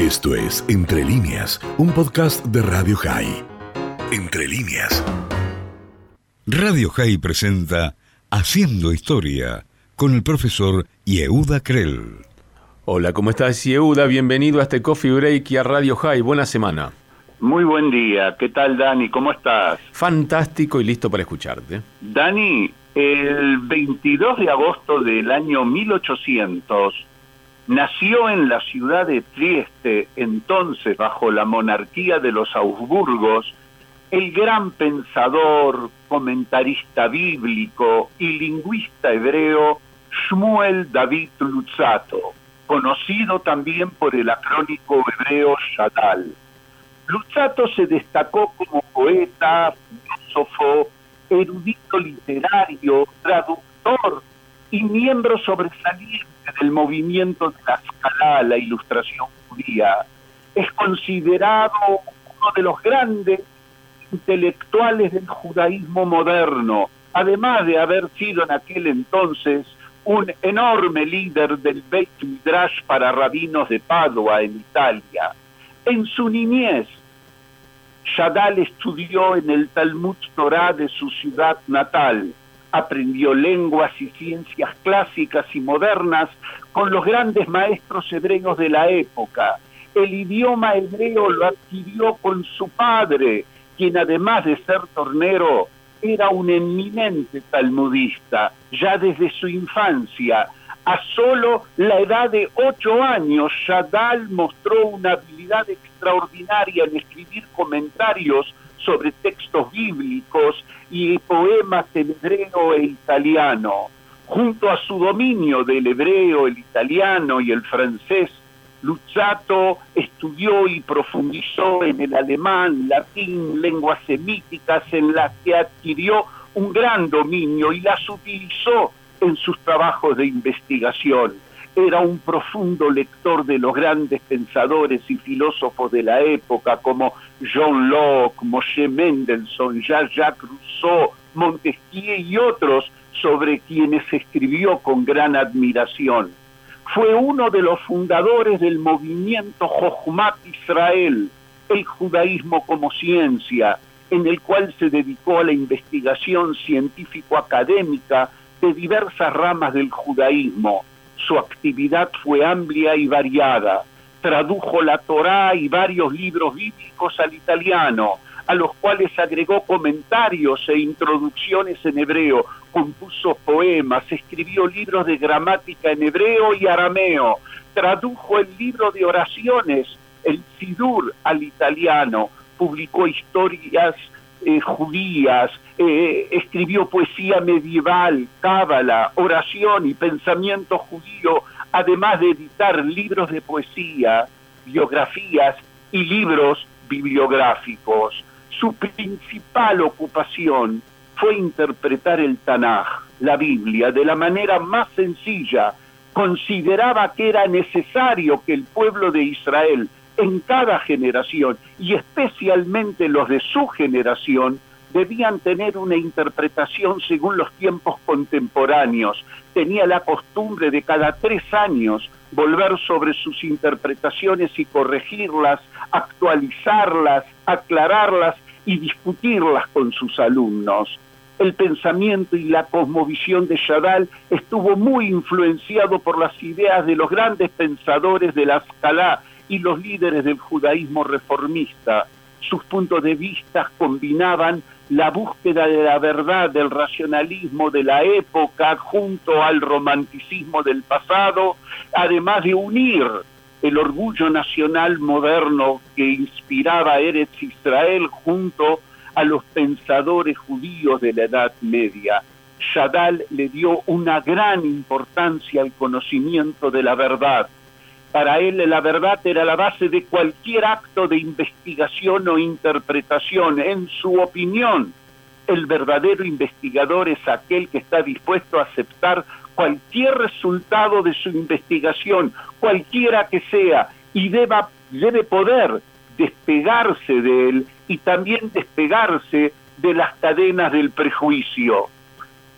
Esto es Entre líneas, un podcast de Radio High. Entre líneas. Radio High presenta Haciendo Historia con el profesor Yehuda Krell. Hola, ¿cómo estás, Yehuda? Bienvenido a este Coffee Break y a Radio High. Buena semana. Muy buen día. ¿Qué tal, Dani? ¿Cómo estás? Fantástico y listo para escucharte. Dani, el 22 de agosto del año 1800 nació en la ciudad de Trieste, entonces bajo la monarquía de los Augsburgos, el gran pensador, comentarista bíblico y lingüista hebreo Shmuel David Lutzato, conocido también por el acrónico hebreo Shadal. Lutzato se destacó como poeta, filósofo, erudito literario, traductor y miembro sobresaliente del movimiento de la escala, la ilustración judía. Es considerado uno de los grandes intelectuales del judaísmo moderno, además de haber sido en aquel entonces un enorme líder del Beit Midrash para rabinos de Padua en Italia. En su niñez, Shadal estudió en el Talmud Torah de su ciudad natal, aprendió lenguas y ciencias clásicas y modernas con los grandes maestros hebreos de la época. El idioma hebreo lo adquirió con su padre, quien además de ser tornero, era un eminente talmudista, ya desde su infancia. A solo la edad de ocho años, Shadal mostró una habilidad extraordinaria en escribir comentarios sobre textos bíblicos y poemas en hebreo e italiano. Junto a su dominio del hebreo, el italiano y el francés, Luchato estudió y profundizó en el alemán, latín, lenguas semíticas en las que adquirió un gran dominio y las utilizó en sus trabajos de investigación era un profundo lector de los grandes pensadores y filósofos de la época como John Locke, Moshe Mendelssohn, Jean-Jacques Rousseau, Montesquieu y otros sobre quienes escribió con gran admiración. Fue uno de los fundadores del movimiento Jochmat Israel, el judaísmo como ciencia, en el cual se dedicó a la investigación científico-académica de diversas ramas del judaísmo su actividad fue amplia y variada. Tradujo la Torá y varios libros bíblicos al italiano, a los cuales agregó comentarios e introducciones en hebreo, compuso poemas, escribió libros de gramática en hebreo y arameo, tradujo el libro de oraciones, el Sidur, al italiano, publicó historias eh, judías, eh, escribió poesía medieval, cábala, oración y pensamiento judío, además de editar libros de poesía, biografías y libros bibliográficos. Su principal ocupación fue interpretar el Tanaj, la Biblia, de la manera más sencilla. Consideraba que era necesario que el pueblo de Israel en cada generación y especialmente los de su generación debían tener una interpretación según los tiempos contemporáneos. Tenía la costumbre de cada tres años volver sobre sus interpretaciones y corregirlas, actualizarlas, aclararlas y discutirlas con sus alumnos. El pensamiento y la cosmovisión de Chadal estuvo muy influenciado por las ideas de los grandes pensadores de la Escalá y los líderes del judaísmo reformista. Sus puntos de vista combinaban la búsqueda de la verdad, del racionalismo de la época junto al romanticismo del pasado, además de unir el orgullo nacional moderno que inspiraba a Eretz Israel junto a los pensadores judíos de la Edad Media. Shadal le dio una gran importancia al conocimiento de la verdad, para él la verdad era la base de cualquier acto de investigación o interpretación. En su opinión, el verdadero investigador es aquel que está dispuesto a aceptar cualquier resultado de su investigación, cualquiera que sea, y deba, debe poder despegarse de él y también despegarse de las cadenas del prejuicio.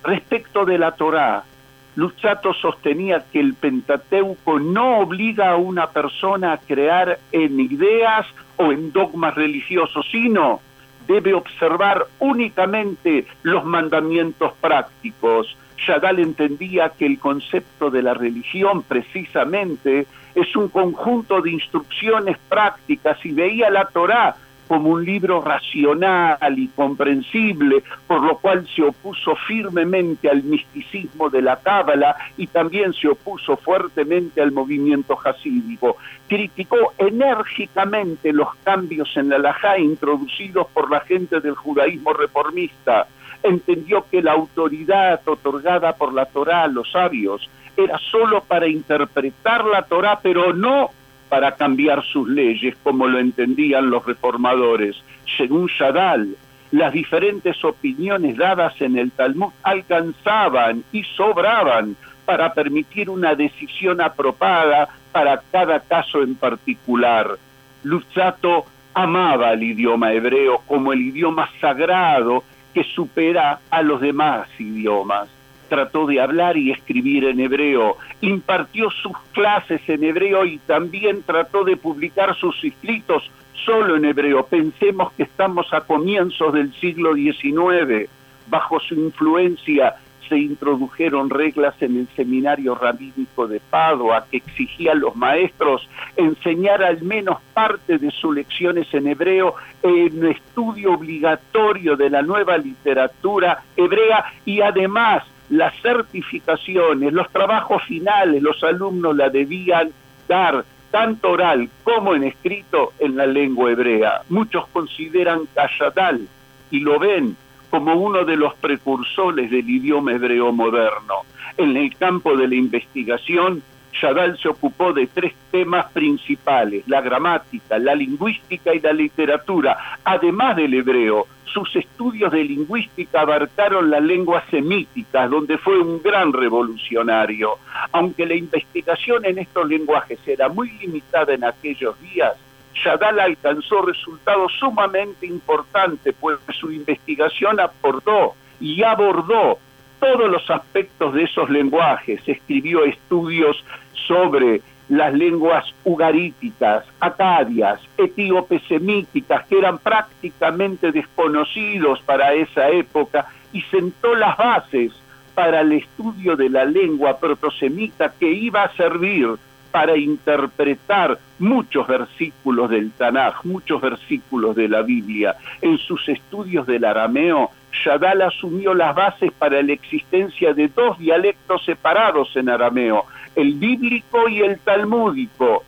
Respecto de la Torá, Luchato sostenía que el Pentateuco no obliga a una persona a crear en ideas o en dogmas religiosos, sino debe observar únicamente los mandamientos prácticos. Chagall entendía que el concepto de la religión precisamente es un conjunto de instrucciones prácticas y veía la Torá como un libro racional y comprensible, por lo cual se opuso firmemente al misticismo de la Cábala y también se opuso fuertemente al movimiento jasídico. Criticó enérgicamente los cambios en la Lajá introducidos por la gente del judaísmo reformista. Entendió que la autoridad otorgada por la Torá a los sabios era sólo para interpretar la Torá, pero no para cambiar sus leyes como lo entendían los reformadores. Según Shadal, las diferentes opiniones dadas en el Talmud alcanzaban y sobraban para permitir una decisión apropiada para cada caso en particular. Luzzatto amaba el idioma hebreo como el idioma sagrado que supera a los demás idiomas trató de hablar y escribir en hebreo, impartió sus clases en hebreo y también trató de publicar sus escritos solo en hebreo. Pensemos que estamos a comienzos del siglo XIX. Bajo su influencia se introdujeron reglas en el seminario rabínico de Padua que exigía a los maestros enseñar al menos parte de sus lecciones en hebreo en estudio obligatorio de la nueva literatura hebrea y además las certificaciones, los trabajos finales, los alumnos la debían dar tanto oral como en escrito en la lengua hebrea. Muchos consideran Kashadal y lo ven como uno de los precursores del idioma hebreo moderno. En el campo de la investigación, Shadal se ocupó de tres temas principales, la gramática, la lingüística y la literatura, además del hebreo. Sus estudios de lingüística abarcaron las lenguas semíticas, donde fue un gran revolucionario. Aunque la investigación en estos lenguajes era muy limitada en aquellos días, Shadal alcanzó resultados sumamente importantes, pues su investigación aportó y abordó todos los aspectos de esos lenguajes, escribió estudios sobre las lenguas ugaríticas, acadias, etíopes semíticas, que eran prácticamente desconocidos para esa época, y sentó las bases para el estudio de la lengua protosemita que iba a servir para interpretar muchos versículos del Tanaj, muchos versículos de la Biblia. En sus estudios del arameo, Shadal asumió las bases para la existencia de dos dialectos separados en arameo, el bíblico y el talmúdico.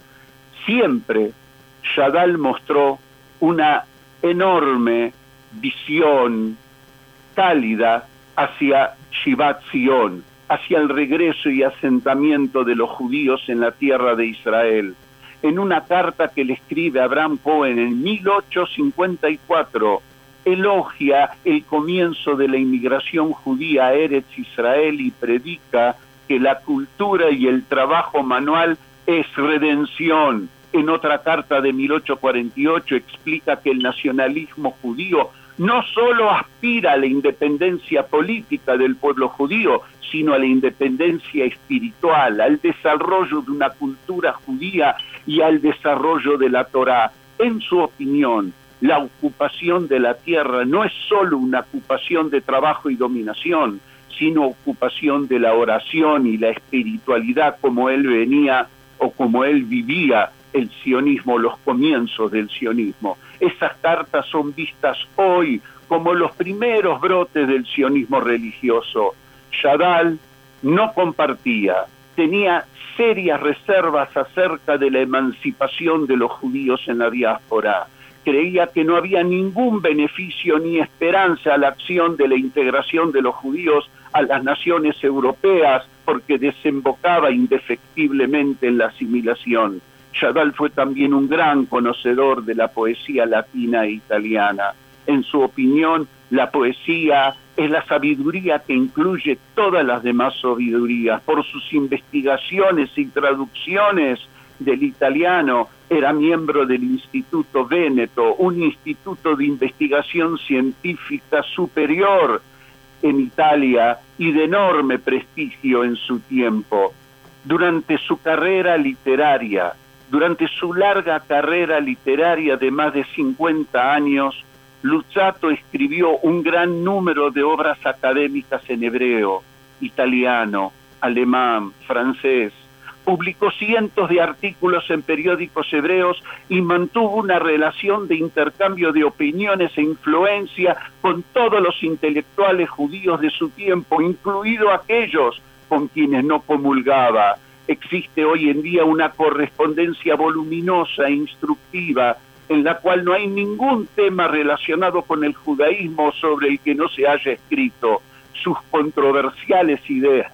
Siempre Shadal mostró una enorme visión cálida hacia Shivat Zion, hacia el regreso y asentamiento de los judíos en la tierra de Israel. En una carta que le escribe Abraham Cohen en 1854, elogia el comienzo de la inmigración judía a Eretz Israel y predica que la cultura y el trabajo manual es redención. En otra carta de 1848 explica que el nacionalismo judío no solo aspira a la independencia política del pueblo judío, sino a la independencia espiritual, al desarrollo de una cultura judía y al desarrollo de la Torá. En su opinión, la ocupación de la tierra no es solo una ocupación de trabajo y dominación, sino ocupación de la oración y la espiritualidad como él venía o como él vivía el sionismo, los comienzos del sionismo. Esas cartas son vistas hoy como los primeros brotes del sionismo religioso. Shadal no compartía, tenía serias reservas acerca de la emancipación de los judíos en la diáspora. Creía que no había ningún beneficio ni esperanza a la acción de la integración de los judíos a las naciones europeas porque desembocaba indefectiblemente en la asimilación. Chadal fue también un gran conocedor de la poesía latina e italiana. En su opinión, la poesía es la sabiduría que incluye todas las demás sabidurías. Por sus investigaciones y traducciones del italiano, era miembro del Instituto Véneto, un instituto de investigación científica superior en Italia y de enorme prestigio en su tiempo. Durante su carrera literaria, durante su larga carrera literaria de más de 50 años, Luzzatto escribió un gran número de obras académicas en hebreo, italiano, alemán, francés, publicó cientos de artículos en periódicos hebreos y mantuvo una relación de intercambio de opiniones e influencia con todos los intelectuales judíos de su tiempo, incluido aquellos con quienes no comulgaba. Existe hoy en día una correspondencia voluminosa e instructiva en la cual no hay ningún tema relacionado con el judaísmo sobre el que no se haya escrito. Sus controversiales ideas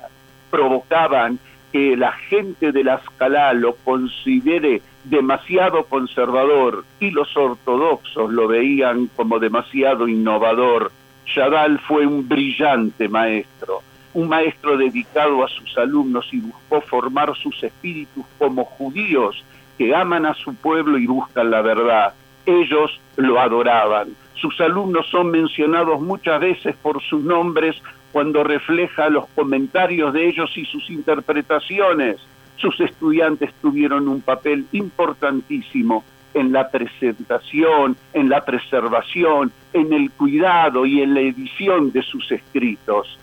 provocaban que la gente de la escala lo considere demasiado conservador y los ortodoxos lo veían como demasiado innovador. Shadal fue un brillante maestro, un maestro dedicado a sus alumnos y buscó formar sus espíritus como judíos que aman a su pueblo y buscan la verdad. Ellos lo adoraban. Sus alumnos son mencionados muchas veces por sus nombres cuando refleja los comentarios de ellos y sus interpretaciones. Sus estudiantes tuvieron un papel importantísimo en la presentación, en la preservación, en el cuidado y en la edición de sus escritos.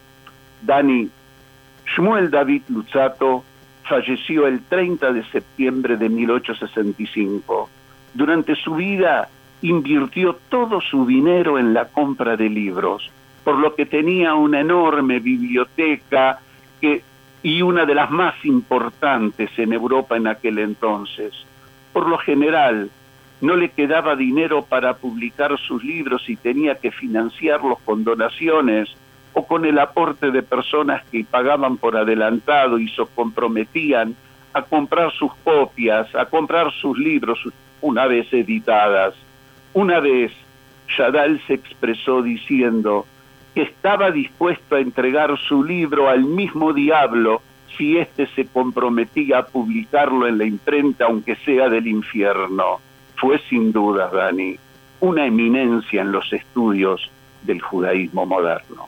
Dani, Shmuel David Luzzatto falleció el 30 de septiembre de 1865. Durante su vida invirtió todo su dinero en la compra de libros por lo que tenía una enorme biblioteca y una de las más importantes en Europa en aquel entonces. Por lo general, no le quedaba dinero para publicar sus libros y tenía que financiarlos con donaciones o con el aporte de personas que pagaban por adelantado y se comprometían a comprar sus copias, a comprar sus libros una vez editadas. Una vez, Shadal se expresó diciendo, estaba dispuesto a entregar su libro al mismo diablo si éste se comprometía a publicarlo en la imprenta, aunque sea del infierno. Fue sin duda, Dani, una eminencia en los estudios del judaísmo moderno.